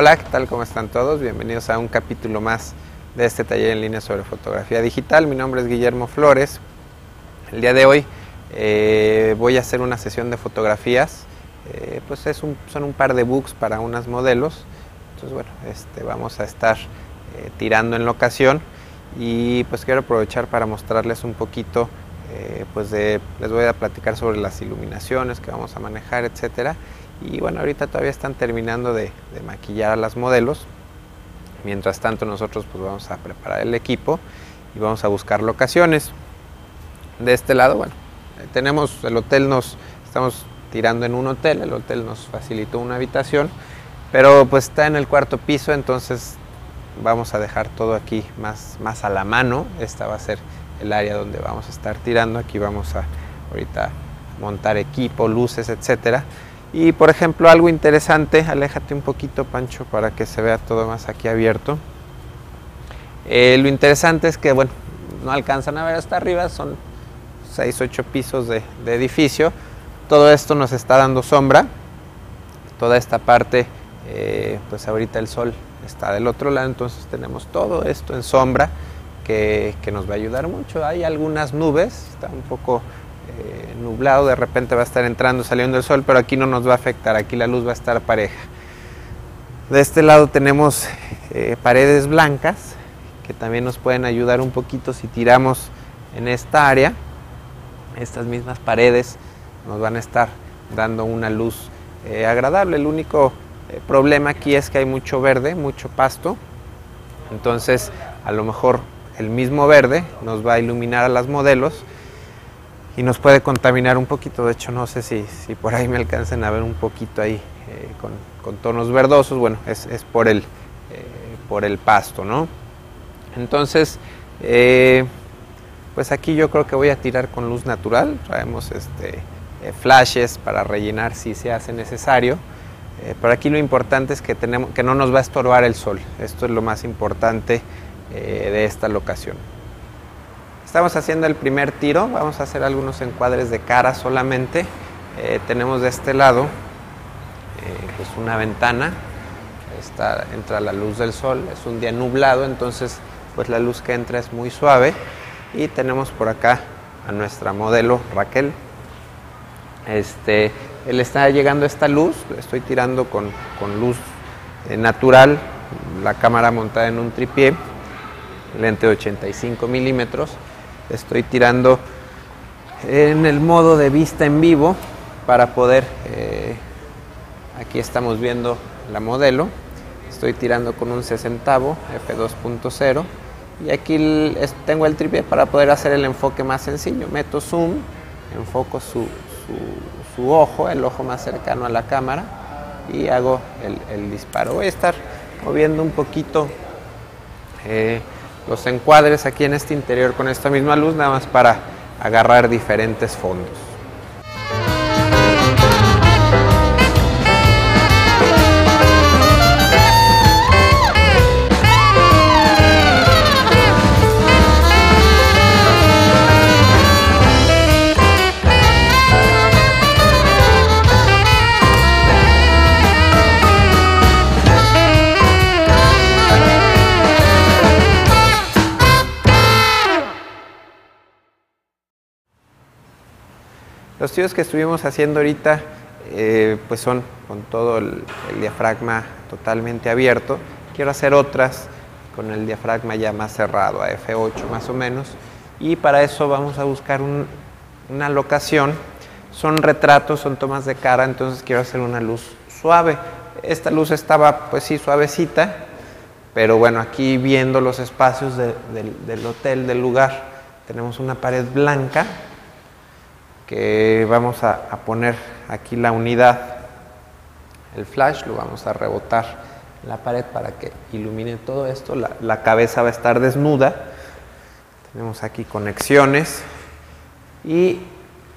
Hola, ¿qué tal? ¿Cómo están todos? Bienvenidos a un capítulo más de este taller en línea sobre fotografía digital. Mi nombre es Guillermo Flores. El día de hoy eh, voy a hacer una sesión de fotografías. Eh, pues es son un par de books para unas modelos. Entonces, bueno, este, vamos a estar eh, tirando en locación y pues quiero aprovechar para mostrarles un poquito, pues de, les voy a platicar sobre las iluminaciones que vamos a manejar, etcétera y bueno, ahorita todavía están terminando de, maquillar a las modelos. Mientras tanto nosotros pues vamos a preparar el equipo y vamos a buscar locaciones. De este lado, bueno, eh, tenemos el hotel, nos estamos tirando en un hotel, el hotel nos facilitó una habitación, pero pues está en el cuarto piso, entonces vamos a dejar todo aquí más, más a la mano. Esta va a ser el área donde vamos a estar tirando. Aquí vamos a ahorita montar equipo, luces, etcétera. Y por ejemplo, algo interesante, aléjate un poquito, Pancho, para que se vea todo más aquí abierto. Eh, lo interesante es que, bueno, no alcanzan a ver hasta arriba, son 6, 8 pisos de, edificio. Todo esto nos está dando sombra. Toda esta parte, eh, pues ahorita el sol está del otro lado, entonces tenemos todo esto en sombra que, nos va a ayudar mucho. Hay algunas nubes, está un poco eh, nublado, de repente va a estar entrando, saliendo el sol, pero aquí no nos va a afectar, aquí la luz va a estar pareja. De este lado tenemos eh, paredes blancas que también nos pueden ayudar un poquito si tiramos en esta área. Estas mismas paredes nos van a estar dando una luz eh, agradable. El único problema aquí es que hay mucho verde, mucho pasto. Entonces a lo mejor el mismo verde nos va a iluminar a las modelos y nos puede contaminar un poquito. De hecho, no sé si, si por ahí me alcancen a ver un poquito ahí eh, con, tonos verdosos. Bueno, es, por, el, eh, por el pasto, ¿no? Entonces, eh, pues aquí yo creo que voy a tirar con luz natural. Traemos este, flashes para rellenar si se hace necesario. pero aquí lo importante es que, tenemos, que no nos va a estorbar el sol. Esto es lo más importante de esta locación. Estamos haciendo el primer tiro, vamos a hacer algunos encuadres de cara solamente. Eh, tenemos de este lado eh, pues una ventana, está, entra la luz del sol, es un día nublado, entonces pues la luz que entra es muy suave. Y tenemos por acá a nuestra modelo Raquel. Este, él está llegando esta luz, estoy tirando con, luz eh, natural, la cámara montada en un tripié, lente de 85 milímetros. Estoy tirando en el modo de vista en vivo para poder, eh, aquí estamos viendo la modelo, estoy tirando con un 60 f2.0 y aquí tengo el tripié para poder hacer el enfoque más sencillo, meto zoom, enfoco su, ojo, el ojo más cercano a la cámara y hago el, disparo. Voy a estar moviendo un poquito eh, los encuadres aquí en este interior con esta misma luz, nada más para agarrar diferentes fondos. Los tiros que estuvimos haciendo ahorita eh, pues son con todo el, diafragma totalmente abierto. Quiero hacer otras con el diafragma ya más cerrado, a F8 más o menos. Y para eso vamos a buscar una locación. Son retratos, son tomas de cara, entonces quiero hacer una luz suave. Esta luz estaba pues sí suavecita, pero bueno, aquí viendo los espacios del hotel, del lugar, tenemos una pared blanca que vamos a, poner aquí la unidad, el flash, lo vamos a rebotar en la pared para que ilumine todo esto. La, cabeza va a estar desnuda. Tenemos aquí conexiones y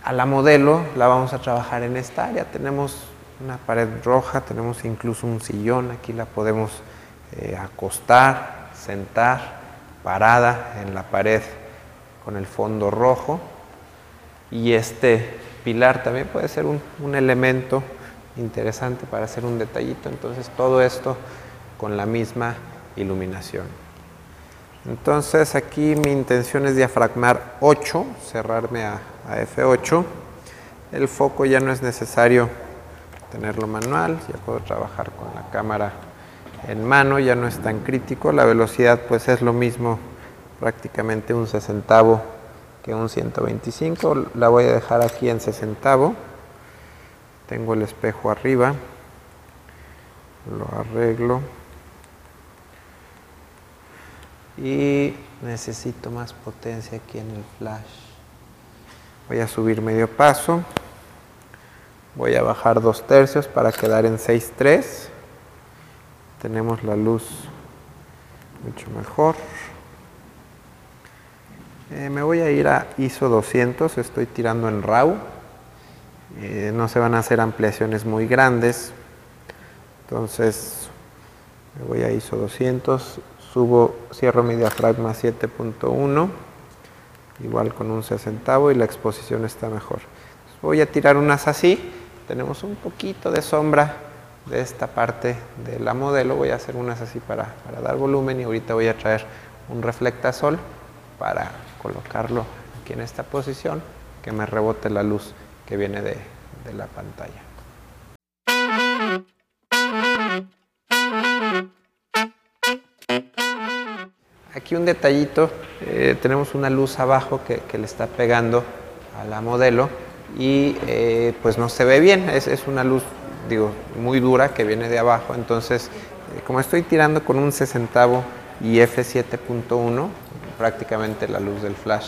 a la modelo la vamos a trabajar en esta área. Tenemos una pared roja, tenemos incluso un sillón, aquí la podemos eh, acostar, sentar, parada en la pared con el fondo rojo y este pilar también puede ser un, elemento interesante para hacer un detallito. Entonces todo esto con la misma iluminación. Entonces aquí mi intención es diafragmar 8, cerrarme a, a F8. El foco ya no es necesario tenerlo manual, ya puedo trabajar con la cámara en mano, ya no es tan crítico. La velocidad pues es lo mismo, prácticamente un sesentavo que un 125. La voy a dejar aquí en sesentavo. Tengo el espejo arriba. Lo arreglo. Y necesito más potencia aquí en el flash. Voy a subir medio paso. Voy a bajar dos tercios para quedar en 6.3. Tenemos la luz mucho mejor. Eh, me voy a ir a ISO 200, estoy tirando en RAW. Eh, no se van a hacer ampliaciones muy grandes. Entonces me voy a ISO 200, subo, cierro mi diafragma 7.1, igual con un sesentavo y la exposición está mejor. voy a tirar unas así, tenemos un poquito de sombra de esta parte de la modelo, voy a hacer unas así para, para dar volumen y ahorita voy a traer un reflectasol para colocarlo aquí en esta posición que me rebote la luz que viene de, de la pantalla. Aquí un detallito, eh, tenemos una luz abajo que, le está pegando a la modelo y eh, pues no se ve bien, es, es, una luz digo muy dura que viene de abajo, entonces eh, como estoy tirando con un sesentavo y f7.1, prácticamente la luz del flash,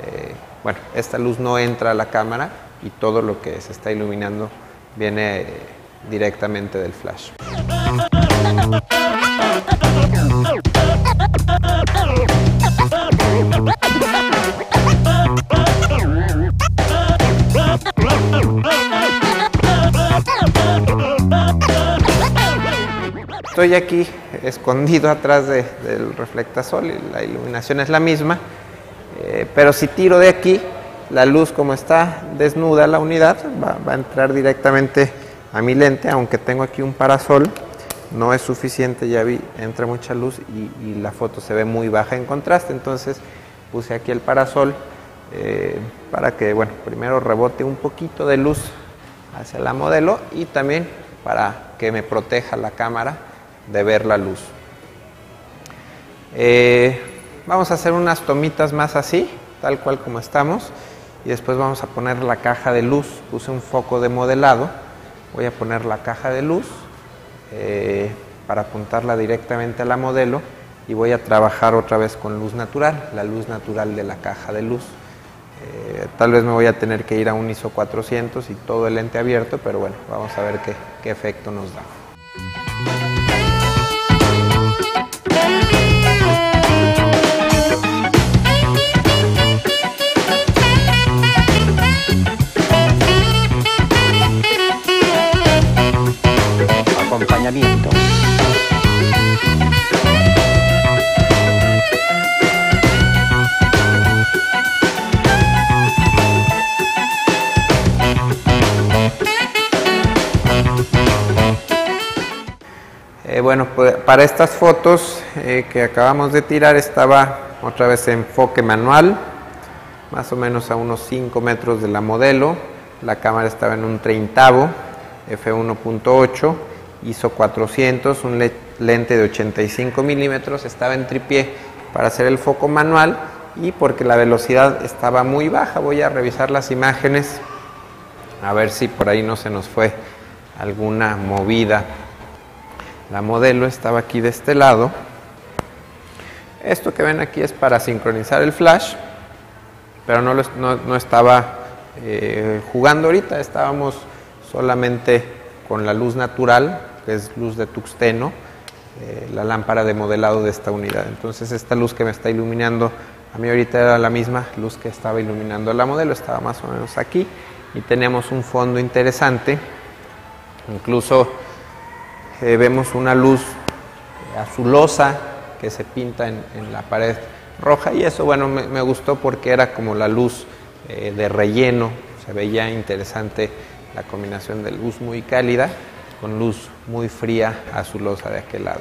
eh, bueno, esta luz no entra a la cámara y todo lo que se está iluminando viene directamente del flash. Estoy aquí escondido atrás de, del reflectasol y la iluminación es la misma, eh, pero si tiro de aquí, la luz como está desnuda la unidad va, a entrar directamente a mi lente, aunque tengo aquí un parasol, no es suficiente, ya vi, entra mucha luz y, y la foto se ve muy baja en contraste, entonces puse aquí el parasol eh, para que, bueno, primero rebote un poquito de luz hacia la modelo y también para que me proteja la cámara de ver la luz. Eh, vamos a hacer unas tomitas más así, tal cual como estamos, y después vamos a poner la caja de luz. Puse un foco de modelado, voy a poner la caja de luz eh, para apuntarla directamente a la modelo y voy a trabajar otra vez con luz natural, la luz natural de la caja de luz. Eh, tal vez me voy a tener que ir a un ISO 400 y todo el lente abierto, pero bueno, vamos a ver qué, qué efecto nos da. Bueno, pues para estas fotos eh, que acabamos de tirar estaba otra vez enfoque manual, más o menos a unos 5 metros de la modelo. La cámara estaba en un treintavo, f1.8, ISO 400, un lente de 85 milímetros, estaba en tripié para hacer el foco manual y porque la velocidad estaba muy baja. Voy a revisar las imágenes a ver si por ahí no se nos fue alguna movida la modelo estaba aquí de este lado. Esto que ven aquí es para sincronizar el flash, pero no, lo, no, no estaba eh, jugando ahorita, estábamos solamente con la luz natural, que es luz de tuxteno, eh, la lámpara de modelado de esta unidad. Entonces esta luz que me está iluminando, a mí ahorita era la misma luz que estaba iluminando la modelo, estaba más o menos aquí y tenemos un fondo interesante, incluso eh, vemos una luz azulosa que se pinta en, la pared roja y eso bueno me, me gustó porque era como la luz eh, de relleno, se veía interesante la combinación de luz muy cálida con luz muy fría azulosa de aquel lado.